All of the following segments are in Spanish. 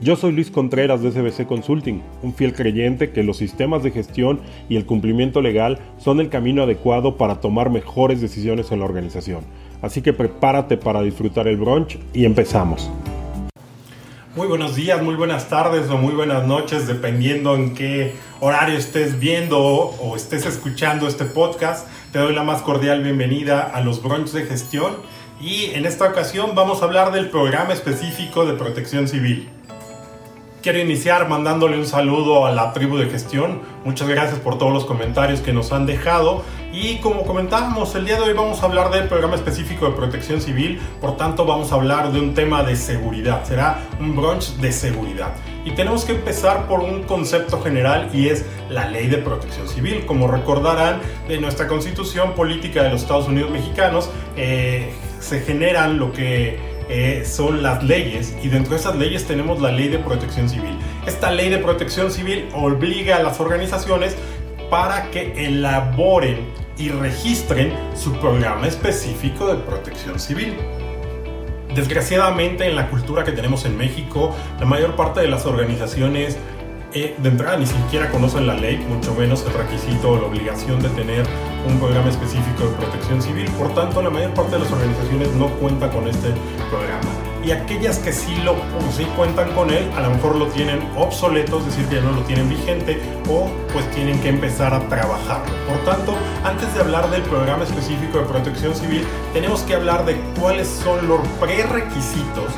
Yo soy Luis Contreras de SBC Consulting, un fiel creyente que los sistemas de gestión y el cumplimiento legal son el camino adecuado para tomar mejores decisiones en la organización. Así que prepárate para disfrutar el brunch y empezamos. Muy buenos días, muy buenas tardes o muy buenas noches, dependiendo en qué horario estés viendo o estés escuchando este podcast. Te doy la más cordial bienvenida a los brunch de gestión y en esta ocasión vamos a hablar del programa específico de protección civil. Quiero iniciar mandándole un saludo a la tribu de gestión. Muchas gracias por todos los comentarios que nos han dejado. Y como comentábamos, el día de hoy vamos a hablar del programa específico de protección civil. Por tanto, vamos a hablar de un tema de seguridad. Será un brunch de seguridad. Y tenemos que empezar por un concepto general y es la ley de protección civil. Como recordarán, de nuestra constitución política de los Estados Unidos mexicanos eh, se generan lo que eh, son las leyes y dentro de esas leyes tenemos la ley de protección civil. Esta ley de protección civil obliga a las organizaciones para que elaboren y registren su programa específico de protección civil. Desgraciadamente en la cultura que tenemos en México, la mayor parte de las organizaciones eh, de entrada ni siquiera conocen la ley, mucho menos el requisito o la obligación de tener un programa específico de protección civil. Por tanto, la mayor parte de las organizaciones no cuenta con este programa. Y aquellas que sí lo sí cuentan con él, a lo mejor lo tienen obsoleto, es decir, que ya no lo tienen vigente o pues tienen que empezar a trabajarlo. Por tanto, antes de hablar del programa específico de protección civil, tenemos que hablar de cuáles son los prerequisitos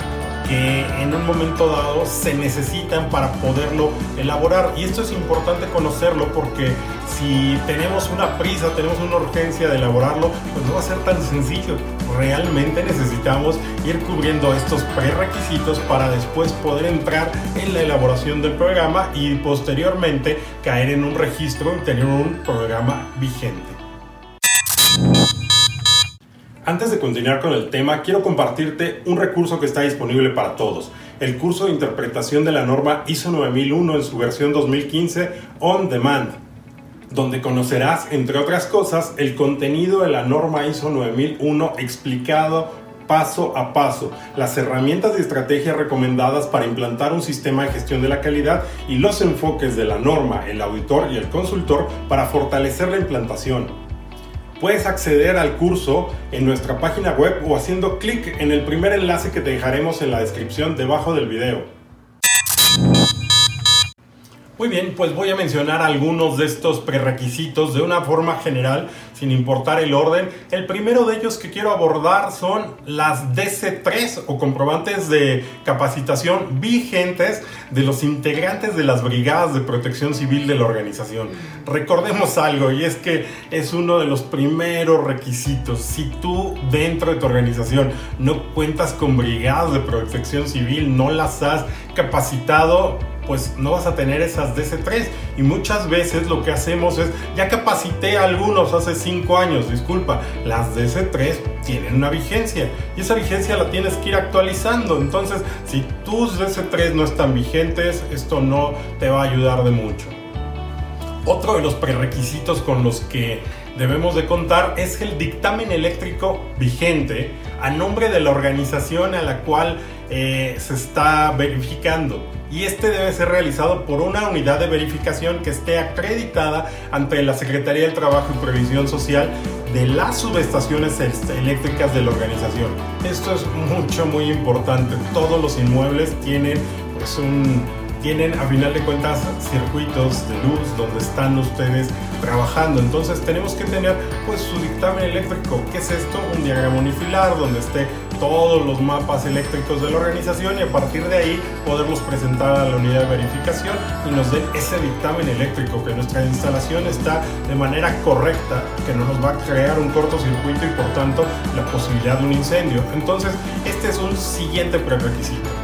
que en un momento dado se necesitan para poderlo elaborar. Y esto es importante conocerlo porque si tenemos una prisa, tenemos una urgencia de elaborarlo, pues no va a ser tan sencillo. Realmente necesitamos ir cubriendo estos prerequisitos para después poder entrar en la elaboración del programa y posteriormente caer en un registro tener un programa vigente. Antes de continuar con el tema, quiero compartirte un recurso que está disponible para todos, el curso de interpretación de la norma ISO 9001 en su versión 2015 On Demand, donde conocerás, entre otras cosas, el contenido de la norma ISO 9001 explicado paso a paso, las herramientas y estrategias recomendadas para implantar un sistema de gestión de la calidad y los enfoques de la norma, el auditor y el consultor para fortalecer la implantación. Puedes acceder al curso en nuestra página web o haciendo clic en el primer enlace que te dejaremos en la descripción debajo del video. Muy bien, pues voy a mencionar algunos de estos prerequisitos de una forma general, sin importar el orden. El primero de ellos que quiero abordar son las DC3 o comprobantes de capacitación vigentes de los integrantes de las brigadas de protección civil de la organización. Recordemos algo y es que es uno de los primeros requisitos. Si tú dentro de tu organización no cuentas con brigadas de protección civil, no las has capacitado, pues no vas a tener esas DC3. Y muchas veces lo que hacemos es, ya capacité a algunos hace 5 años, disculpa, las DC3 tienen una vigencia y esa vigencia la tienes que ir actualizando. Entonces, si tus DC3 no están vigentes, esto no te va a ayudar de mucho. Otro de los prerequisitos con los que debemos de contar es el dictamen eléctrico vigente a nombre de la organización a la cual eh, se está verificando y este debe ser realizado por una unidad de verificación que esté acreditada ante la Secretaría del Trabajo y Previsión Social de las subestaciones eléctricas de la organización. Esto es mucho, muy importante. Todos los inmuebles tienen pues un tienen a final de cuentas circuitos de luz donde están ustedes trabajando. Entonces tenemos que tener pues su dictamen eléctrico. ¿Qué es esto? Un diagrama unifilar donde esté todos los mapas eléctricos de la organización y a partir de ahí poderlos presentar a la unidad de verificación y nos den ese dictamen eléctrico que nuestra instalación está de manera correcta, que no nos va a crear un cortocircuito y por tanto la posibilidad de un incendio. Entonces este es un siguiente prerequisito.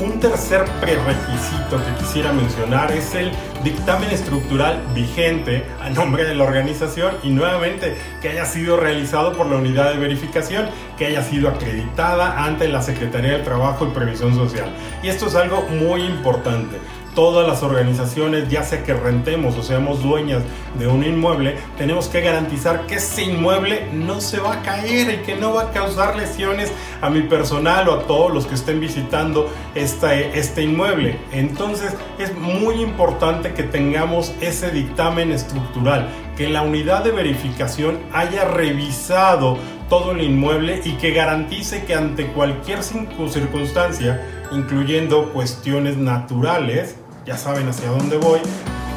Un tercer prerequisito que quisiera mencionar es el dictamen estructural vigente a nombre de la organización y nuevamente que haya sido realizado por la unidad de verificación, que haya sido acreditada ante la Secretaría de Trabajo y Previsión Social. Y esto es algo muy importante todas las organizaciones, ya sea que rentemos o seamos dueñas de un inmueble, tenemos que garantizar que ese inmueble no se va a caer y que no va a causar lesiones a mi personal o a todos los que estén visitando este, este inmueble. Entonces es muy importante que tengamos ese dictamen estructural, que la unidad de verificación haya revisado todo el inmueble y que garantice que ante cualquier circunstancia, incluyendo cuestiones naturales, ya saben hacia dónde voy,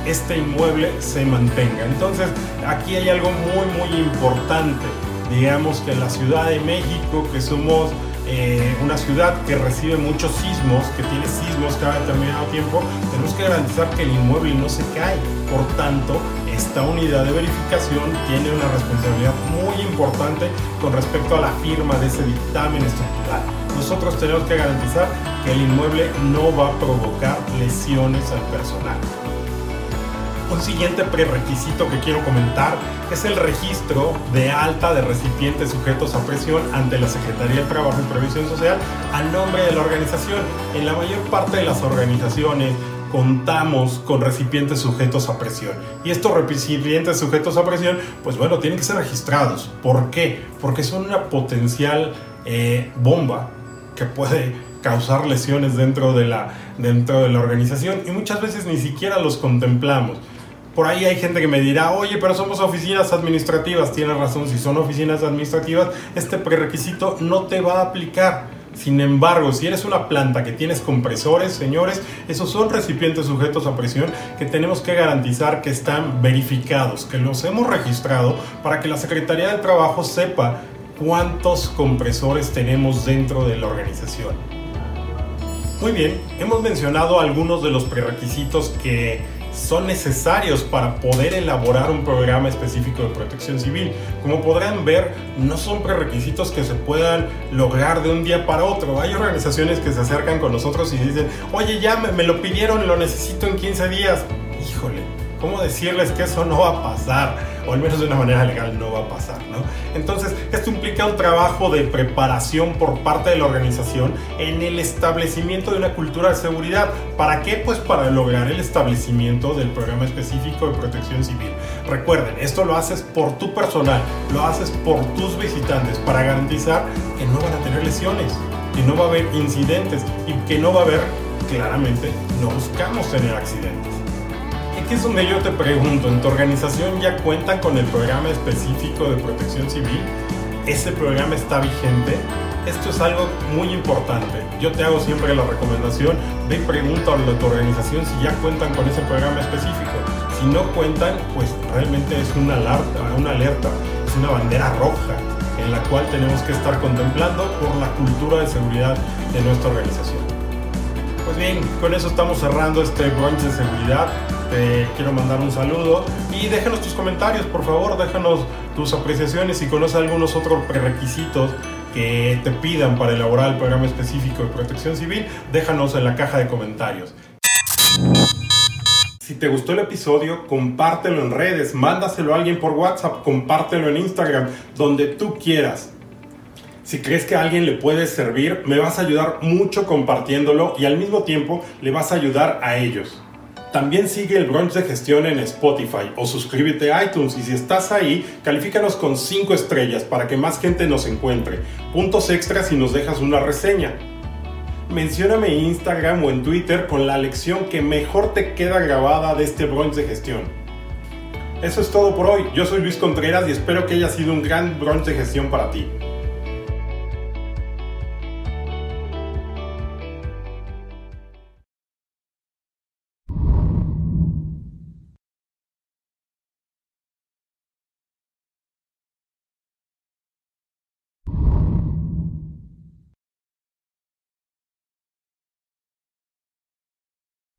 este inmueble se mantenga. Entonces, aquí hay algo muy, muy importante. Digamos que en la Ciudad de México, que somos eh, una ciudad que recibe muchos sismos, que tiene sismos cada determinado tiempo, tenemos que garantizar que el inmueble no se cae. Por tanto, esta unidad de verificación tiene una responsabilidad muy importante con respecto a la firma de ese dictamen estructural. Nosotros tenemos que garantizar que el inmueble no va a provocar lesiones al personal. Un siguiente prerequisito que quiero comentar es el registro de alta de recipientes sujetos a presión ante la Secretaría de Trabajo y Previsión Social a nombre de la organización. En la mayor parte de las organizaciones contamos con recipientes sujetos a presión. Y estos recipientes sujetos a presión, pues bueno, tienen que ser registrados. ¿Por qué? Porque son una potencial eh, bomba que puede causar lesiones dentro de, la, dentro de la organización y muchas veces ni siquiera los contemplamos. Por ahí hay gente que me dirá, oye, pero somos oficinas administrativas. Tiene razón, si son oficinas administrativas, este prerequisito no te va a aplicar. Sin embargo, si eres una planta que tienes compresores, señores, esos son recipientes sujetos a presión que tenemos que garantizar que están verificados, que los hemos registrado para que la Secretaría del Trabajo sepa cuántos compresores tenemos dentro de la organización. Muy bien, hemos mencionado algunos de los prerequisitos que son necesarios para poder elaborar un programa específico de protección civil. Como podrán ver, no son prerequisitos que se puedan lograr de un día para otro. Hay organizaciones que se acercan con nosotros y dicen, oye, ya me, lo pidieron, lo necesito en 15 días. Híjole, ¿cómo decirles que eso no va a pasar? o al menos de una manera legal no va a pasar, ¿no? Entonces, esto implica un trabajo de preparación por parte de la organización en el establecimiento de una cultura de seguridad. ¿Para qué? Pues para lograr el establecimiento del programa específico de protección civil. Recuerden, esto lo haces por tu personal, lo haces por tus visitantes para garantizar que no van a tener lesiones, que no va a haber incidentes y que no va a haber, claramente, no buscamos tener accidentes aquí es donde yo te pregunto, ¿en tu organización ya cuentan con el programa específico de protección civil? ¿Ese programa está vigente? Esto es algo muy importante. Yo te hago siempre la recomendación, ve y pregunta a tu organización si ya cuentan con ese programa específico. Si no cuentan, pues realmente es una alerta, una alerta, es una bandera roja en la cual tenemos que estar contemplando por la cultura de seguridad de nuestra organización. Pues bien, con eso estamos cerrando este brunch de seguridad te quiero mandar un saludo y déjanos tus comentarios, por favor, déjanos tus apreciaciones si conoces algunos otros prerequisitos que te pidan para elaborar el programa específico de protección civil, déjanos en la caja de comentarios. Si te gustó el episodio, compártelo en redes, mándaselo a alguien por WhatsApp, compártelo en Instagram, donde tú quieras. Si crees que a alguien le puede servir, me vas a ayudar mucho compartiéndolo y al mismo tiempo le vas a ayudar a ellos. También sigue el brunch de gestión en Spotify o suscríbete a iTunes y si estás ahí, califícanos con 5 estrellas para que más gente nos encuentre. Puntos extras si nos dejas una reseña. Mencióname en Instagram o en Twitter con la lección que mejor te queda grabada de este brunch de gestión. Eso es todo por hoy. Yo soy Luis Contreras y espero que haya sido un gran brunch de gestión para ti.